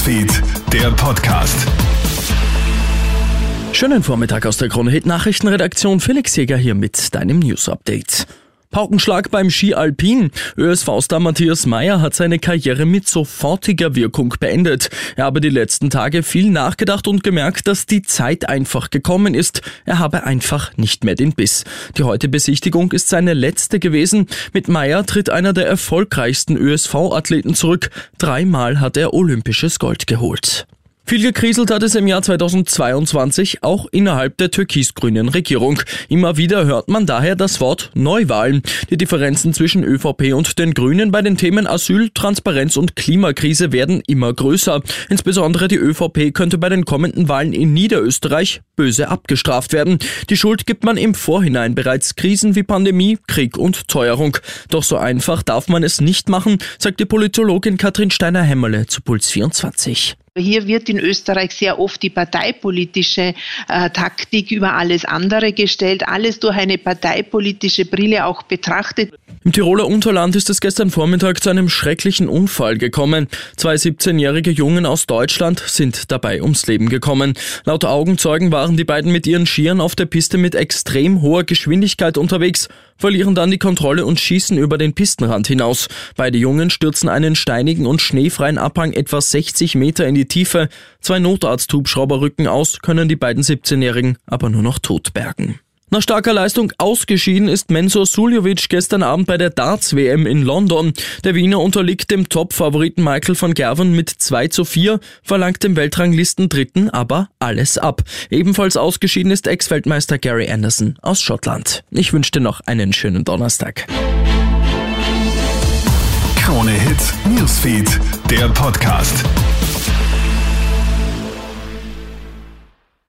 Newsfeed, der Podcast. Schönen Vormittag aus der Krone Hit Nachrichtenredaktion. Felix Jäger hier mit deinem News Update. Paukenschlag beim Ski Alpin. ÖSV-Star Matthias Meyer hat seine Karriere mit sofortiger Wirkung beendet. Er habe die letzten Tage viel nachgedacht und gemerkt, dass die Zeit einfach gekommen ist. Er habe einfach nicht mehr den Biss. Die heute Besichtigung ist seine letzte gewesen. Mit Meyer tritt einer der erfolgreichsten ÖSV-Athleten zurück. Dreimal hat er olympisches Gold geholt. Viel gekriselt hat es im Jahr 2022 auch innerhalb der türkis-grünen Regierung. Immer wieder hört man daher das Wort Neuwahlen. Die Differenzen zwischen ÖVP und den Grünen bei den Themen Asyl, Transparenz und Klimakrise werden immer größer. Insbesondere die ÖVP könnte bei den kommenden Wahlen in Niederösterreich böse abgestraft werden. Die Schuld gibt man im Vorhinein bereits Krisen wie Pandemie, Krieg und Teuerung. Doch so einfach darf man es nicht machen, sagt die Politologin Katrin Steiner-Hämmerle zu Puls 24. Hier wird in Österreich sehr oft die parteipolitische äh, Taktik über alles andere gestellt, alles durch eine parteipolitische Brille auch betrachtet. Im Tiroler Unterland ist es gestern Vormittag zu einem schrecklichen Unfall gekommen. Zwei 17-jährige Jungen aus Deutschland sind dabei ums Leben gekommen. Laut Augenzeugen waren die beiden mit ihren Skiern auf der Piste mit extrem hoher Geschwindigkeit unterwegs, verlieren dann die Kontrolle und schießen über den Pistenrand hinaus. Beide Jungen stürzen einen steinigen und schneefreien Abhang etwa 60 Meter in die Tiefe. Zwei Notarzthubschrauber rücken aus, können die beiden 17-Jährigen aber nur noch tot bergen. Nach starker Leistung ausgeschieden ist Mensur Suljovic gestern Abend bei der Darts-WM in London. Der Wiener unterliegt dem Top-Favoriten Michael van Gerven mit 2 zu 4, verlangt dem Weltranglisten Dritten aber alles ab. Ebenfalls ausgeschieden ist Ex-Weltmeister Gary Anderson aus Schottland. Ich wünsche dir noch einen schönen Donnerstag. Krone Hit Newsfeed, der Podcast.